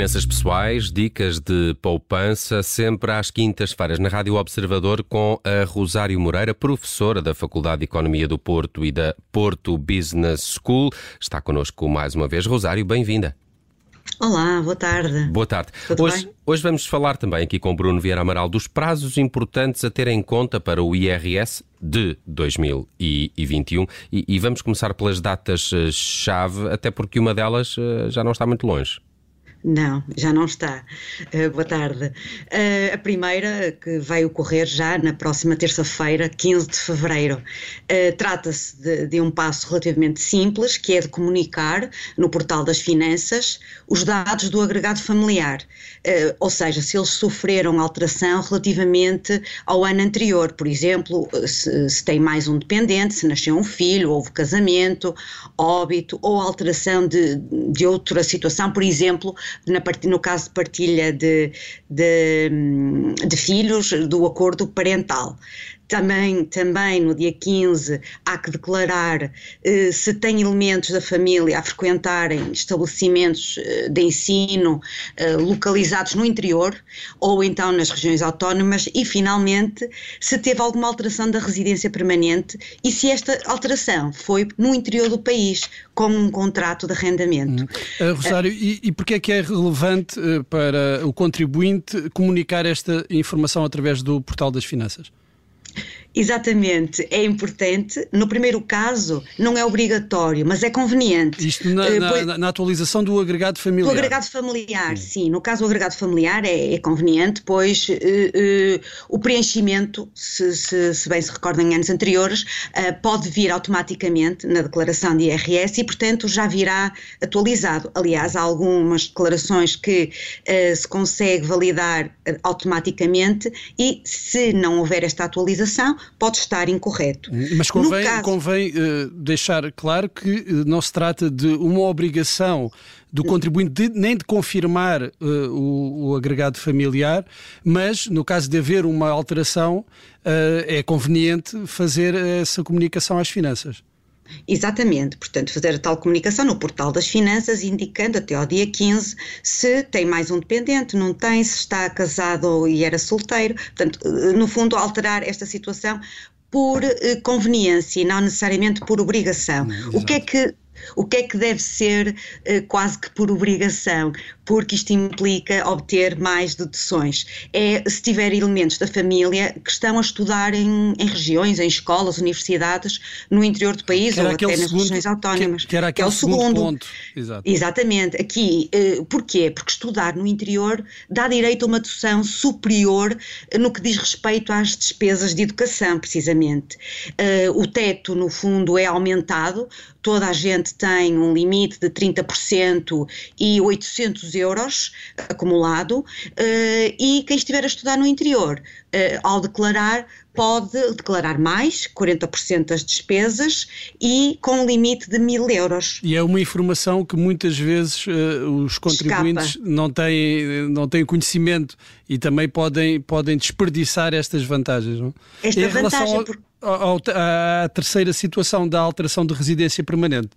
Finanças pessoais, dicas de poupança, sempre às quintas-feiras na Rádio Observador com a Rosário Moreira, professora da Faculdade de Economia do Porto e da Porto Business School. Está connosco mais uma vez. Rosário, bem-vinda. Olá, boa tarde. Boa tarde. Hoje, hoje, vamos falar também aqui com Bruno Vieira Amaral dos prazos importantes a ter em conta para o IRS de 2021 e, e vamos começar pelas datas-chave, até porque uma delas eh, já não está muito longe. Não, já não está. Uh, boa tarde. Uh, a primeira, que vai ocorrer já na próxima terça-feira, 15 de fevereiro. Uh, Trata-se de, de, um passo relativamente simples, que é de comunicar no portal das finanças os dados do agregado familiar. ou seja, se eles sofreram alteração relativamente ao ano anterior. Por exemplo, se, se tem mais um dependente, se nasceu um filho, houve casamento, óbito ou alteração de, de outra situação, por exemplo, no caso de partilha de, de, de filhos, do acordo parental. Também, também no dia 15 há que declarar eh, se tem elementos da família a frequentarem estabelecimentos eh, de ensino eh, localizados no interior ou então nas regiões autónomas e finalmente se teve alguma alteração da residência permanente e se esta alteração foi no interior do país como um contrato de arrendamento. Uhum. Uh, Rosário, uh, e, e porquê é que é relevante uh, para o contribuinte comunicar esta informação através do portal das finanças? Exatamente, é importante. No primeiro caso, não é obrigatório, mas é conveniente. Isto na, uh, pois, na, na atualização do agregado familiar. Do agregado familiar, sim. sim. No caso do agregado familiar é, é conveniente, pois uh, uh, o preenchimento, se, se, se, bem se recordam em anos anteriores, pode vir automaticamente na declaração de IRS e, portanto, já virá atualizado. Aliás, há algumas declarações que se consegue validar automaticamente e, se não houver esta atualização, pode estar incorreto. Mas convém, caso... convém uh, deixar claro que uh, não se trata de uma obrigação do contribuinte de, nem de confirmar uh, o, o, agregado familiar, mas no caso de haver uma alteração, é conveniente fazer essa comunicação às finanças. Exatamente, portanto, fazer a tal comunicação no portal das finanças, indicando até ao dia 15 se tem mais um dependente, não tem, se está casado e era solteiro. Portanto, eh, no fundo, alterar esta situação por eh, conveniência e não necessariamente por obrigação. Hum, o que é que o que é que deve ser uh, quase que por obrigação? Porque isto implica obter mais deduções. É se tiver elementos da família que estão a estudar em, em regiões, em escolas, universidades no interior do país ou até nas segundo, regiões autónomas. Que, que era aquele que é o segundo, ponto. Exato. Exatamente. Aqui, uh, porquê? Porque estudar no interior dá direito a uma dedução superior no que diz respeito às despesas de educação, precisamente. Uh, o teto, no fundo, é aumentado, toda a gente tem um limite de 30% e 800 euros acumulado, eh, e quem estiver a estudar no interior, eh, ao declarar, pode declarar mais, 40% das despesas e com um limite de mil euros. E é uma informação que muitas vezes uh, os contribuintes não têm, não têm conhecimento e também podem, podem desperdiçar estas vantagens. Não? Esta em vantagem... Ao, ao, à terceira situação da alteração de residência permanente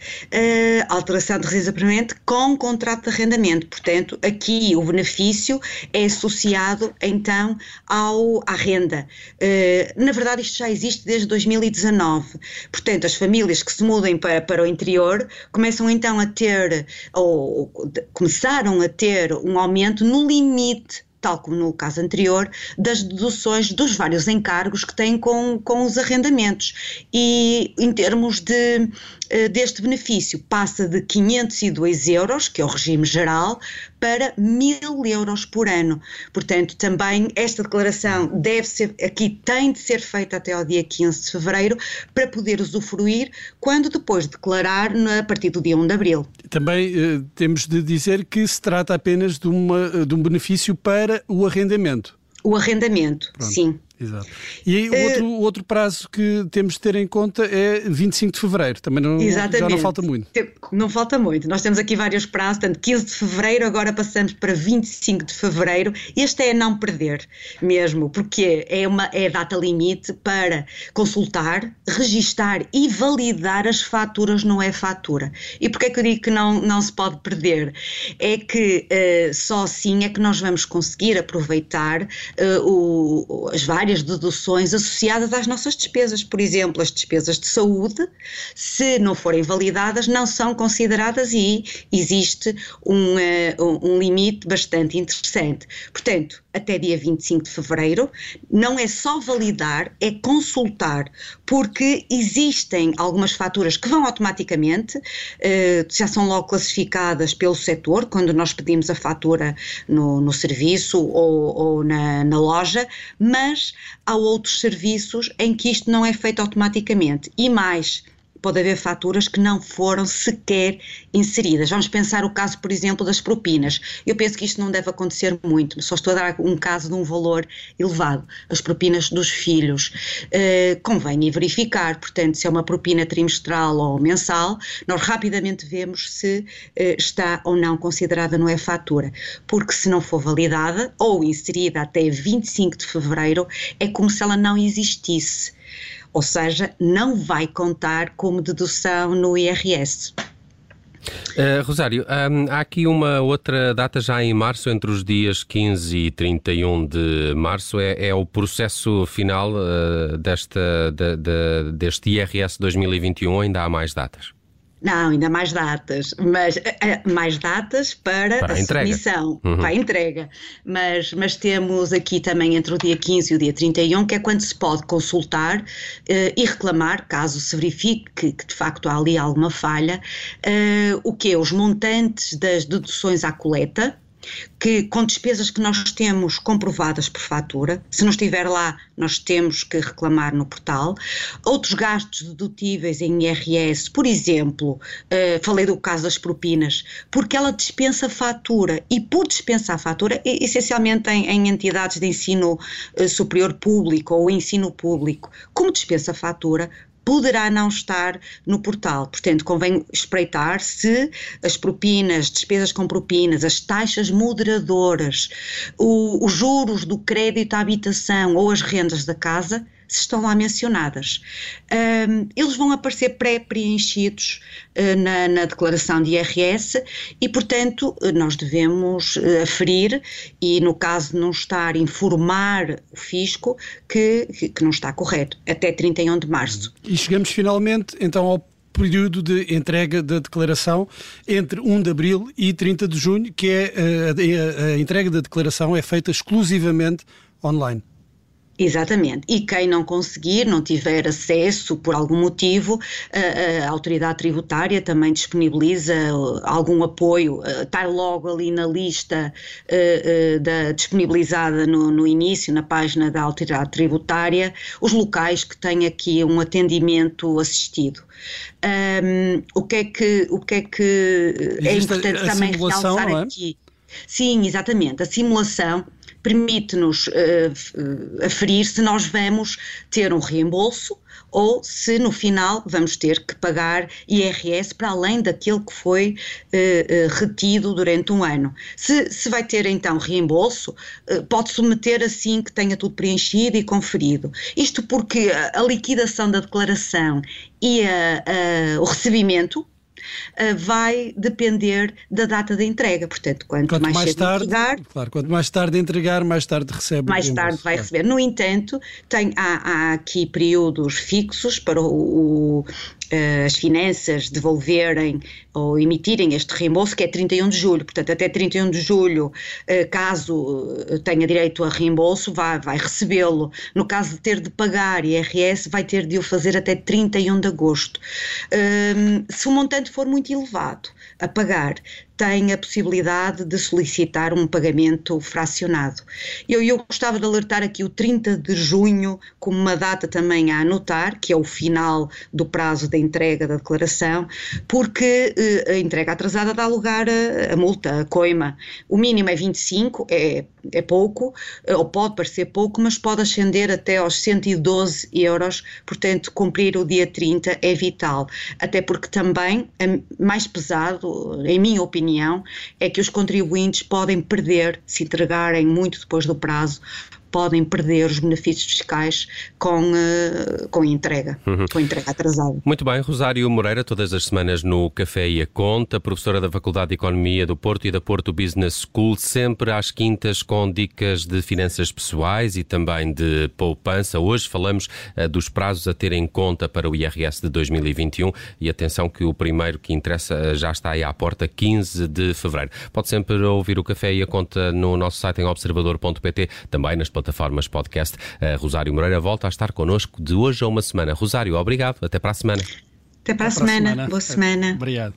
uh, alteração de residência permanente com contrato de arrendamento. Portanto, aqui o benefício é associado então ao, à renda. Uh, na verdade, isto já existe desde 2019. Portanto, as famílias que se mudem para, para o interior começam então a ter, ou começaram a ter um aumento no limite tal como no caso anterior, das deduções dos vários encargos que têm com, com os arrendamentos. E em termos de, eh, deste benefício, passa de 502 euros, que é o regime geral, para 1000 euros por ano. Portanto, também esta declaração deve ser, aqui tem de ser feita até ao dia 15 de fevereiro, para poder usufruir quando depois declarar a partir do dia 1 de abril. Também eh, temos de dizer que se trata apenas de, uma, de um benefício para o arrendamento. O arrendamento, Pronto. sim. Exato. E o outro, uh, outro prazo que temos de ter em conta é 25 de fevereiro, também não, já não falta muito. Não falta muito, nós temos aqui vários prazos, portanto 15 de fevereiro, agora passamos para 25 de fevereiro, este é a não perder mesmo, porque é, uma, é a data limite para consultar, registar e validar as faturas no e-fatura. E porquê é que eu digo que não, não se pode perder? É que uh, só assim é que nós vamos conseguir aproveitar uh, o, as várias várias deduções associadas às nossas despesas. Por exemplo, as despesas de saúde, se não forem validadas, não são consideradas e existe um, uh, um limite bastante interessante. Portanto, até dia 25 de fevereiro, não é só validar, é consultar, porque existem algumas faturas que vão automaticamente, uh, já são logo classificadas pelo setor, quando nós pedimos a fatura no, no serviço ou, ou na, na loja, mas há outros serviços em que isto não é feito automaticamente. E mais, pode haver faturas que não foram sequer inseridas. Vamos pensar o caso, por exemplo, das propinas. Eu penso que isto não deve acontecer muito, só estou a dar um caso de um valor elevado. As propinas dos filhos. Uh, convém verificar, portanto, se é uma propina trimestral ou mensal, nós rapidamente vemos se uh, está ou não considerada no e-fatura. Porque se não for validada ou inserida até 25 de fevereiro, é como se ela não existisse ou seja, não vai contar como dedução no IRS. Uh, Rosário, um, há aqui uma outra data já em março, entre os dias 15 e 31 de março, é, é o processo final uh, desta, de, de, deste IRS 2021, ainda há mais datas? Não, ainda mais datas, mas uh, mais datas para, para a, a submissão, uhum. para a entrega. Mas, mas temos aqui também entre o dia 15 e o dia 31, que é quando se pode consultar uh, e reclamar, caso se verifique que, que, de facto há ali alguma falha, o que é os montantes das deduções à coleta, que com despesas que nós temos comprovadas por fatura, se não estiver lá, nós temos que reclamar no portal. Outros gastos dedutíveis em IRS, por exemplo, uh, falei do caso das propinas, porque ela dispensa fatura e por dispensar fatura, essencialmente em, em entidades de ensino uh, superior público ou ensino público, como dispensa fatura, poderá não estar no portal. Portanto, convém espreitar se as propinas, despesas com propinas, as taxas moderadoras, o, os juros do crédito à habitação ou as rendas da casa se estão lá mencionadas. Um, eles vão aparecer pré-preenchidos uh, na, na, declaração de IRS e, portanto, nós devemos uh, aferir e, no caso de não estar, informar o fisco que, que, que não está correto, até 31 de março. E chegamos finalmente, então, ao período de entrega da declaração entre 1 de abril e 30 de junho, que é a, a, a entrega da declaração é feita exclusivamente online. Exatamente. E quem não conseguir, não tiver acesso por algum motivo, a, a autoridade tributária também disponibiliza uh, algum apoio, está uh, logo ali na lista uh, da, disponibilizada no, no, início, na página da autoridade tributária, os locais que têm aqui um atendimento assistido. Um, o que é que, o que, é, que é importante também realçar é? aqui? Sim, exatamente. A simulação permite-nos uh, aferir se nós vamos ter um reembolso ou se no final vamos ter que pagar IRS para além daquele que foi uh, uh, retido durante um ano. Se, se vai ter então reembolso, uh, pode submeter assim que tenha tudo preenchido e conferido. Isto porque a, a liquidação da declaração e a, a, o recebimento vai depender da data de entrega. Portanto, quanto, quanto mais, mais tarde, entregar, claro, quanto mais tarde entregar, mais tarde recebe. Mais tarde vai claro. receber. No entanto, tem, há, há, aqui períodos fixos para o, o as finanças devolverem ou emitirem este reembolso, que é 31 de julho. Portanto, até 31 de julho, uh, caso eh, tenha direito a reembolso, vai, vai recebê-lo. No caso de ter de pagar IRS, vai ter de o fazer até 31 de agosto. Uh, se o montante for muito elevado a pagar, tem a possibilidade de solicitar um pagamento fracionado. Eu, eu gostava de alertar aqui o 30 de junho como uma data também a anotar, que é o final do prazo da entrega da declaração, porque eh, a entrega atrasada dá lugar a, a multa, a coima. O mínimo é 25, é, é pouco, eh, ou pode parecer pouco, mas pode ascender até aos 112 euros, portanto, cumprir o dia 30 é vital. Até porque também, mais pesado, em minha opinião, opinião é que os contribuintes podem perder, se entregarem muito depois do prazo, podem perder os benefícios fiscais com, uh, com entrega, uhum. com entrega atrasada. Muito bem, Rosário Moreira, todas as semanas no Café e a Conta, professora da Faculdade de Economia do Porto e da Porto Business School, sempre às quintas com dicas de finanças pessoais e também de poupança. Hoje falamos uh, dos prazos a ter em conta para o IRS de 2021 e atenção que o primeiro que interessa uh, já está aí à porta, 15 de fevereiro. Pode sempre ouvir o Café e a Conta no nosso site em observador.pt, também nas plataformas podcast. A Rosário Moreira volta a estar connosco de hoje a uma semana. Rosário, obrigado. Até para a semana. Até para a, semana. semana. Boa semana. Obrigado.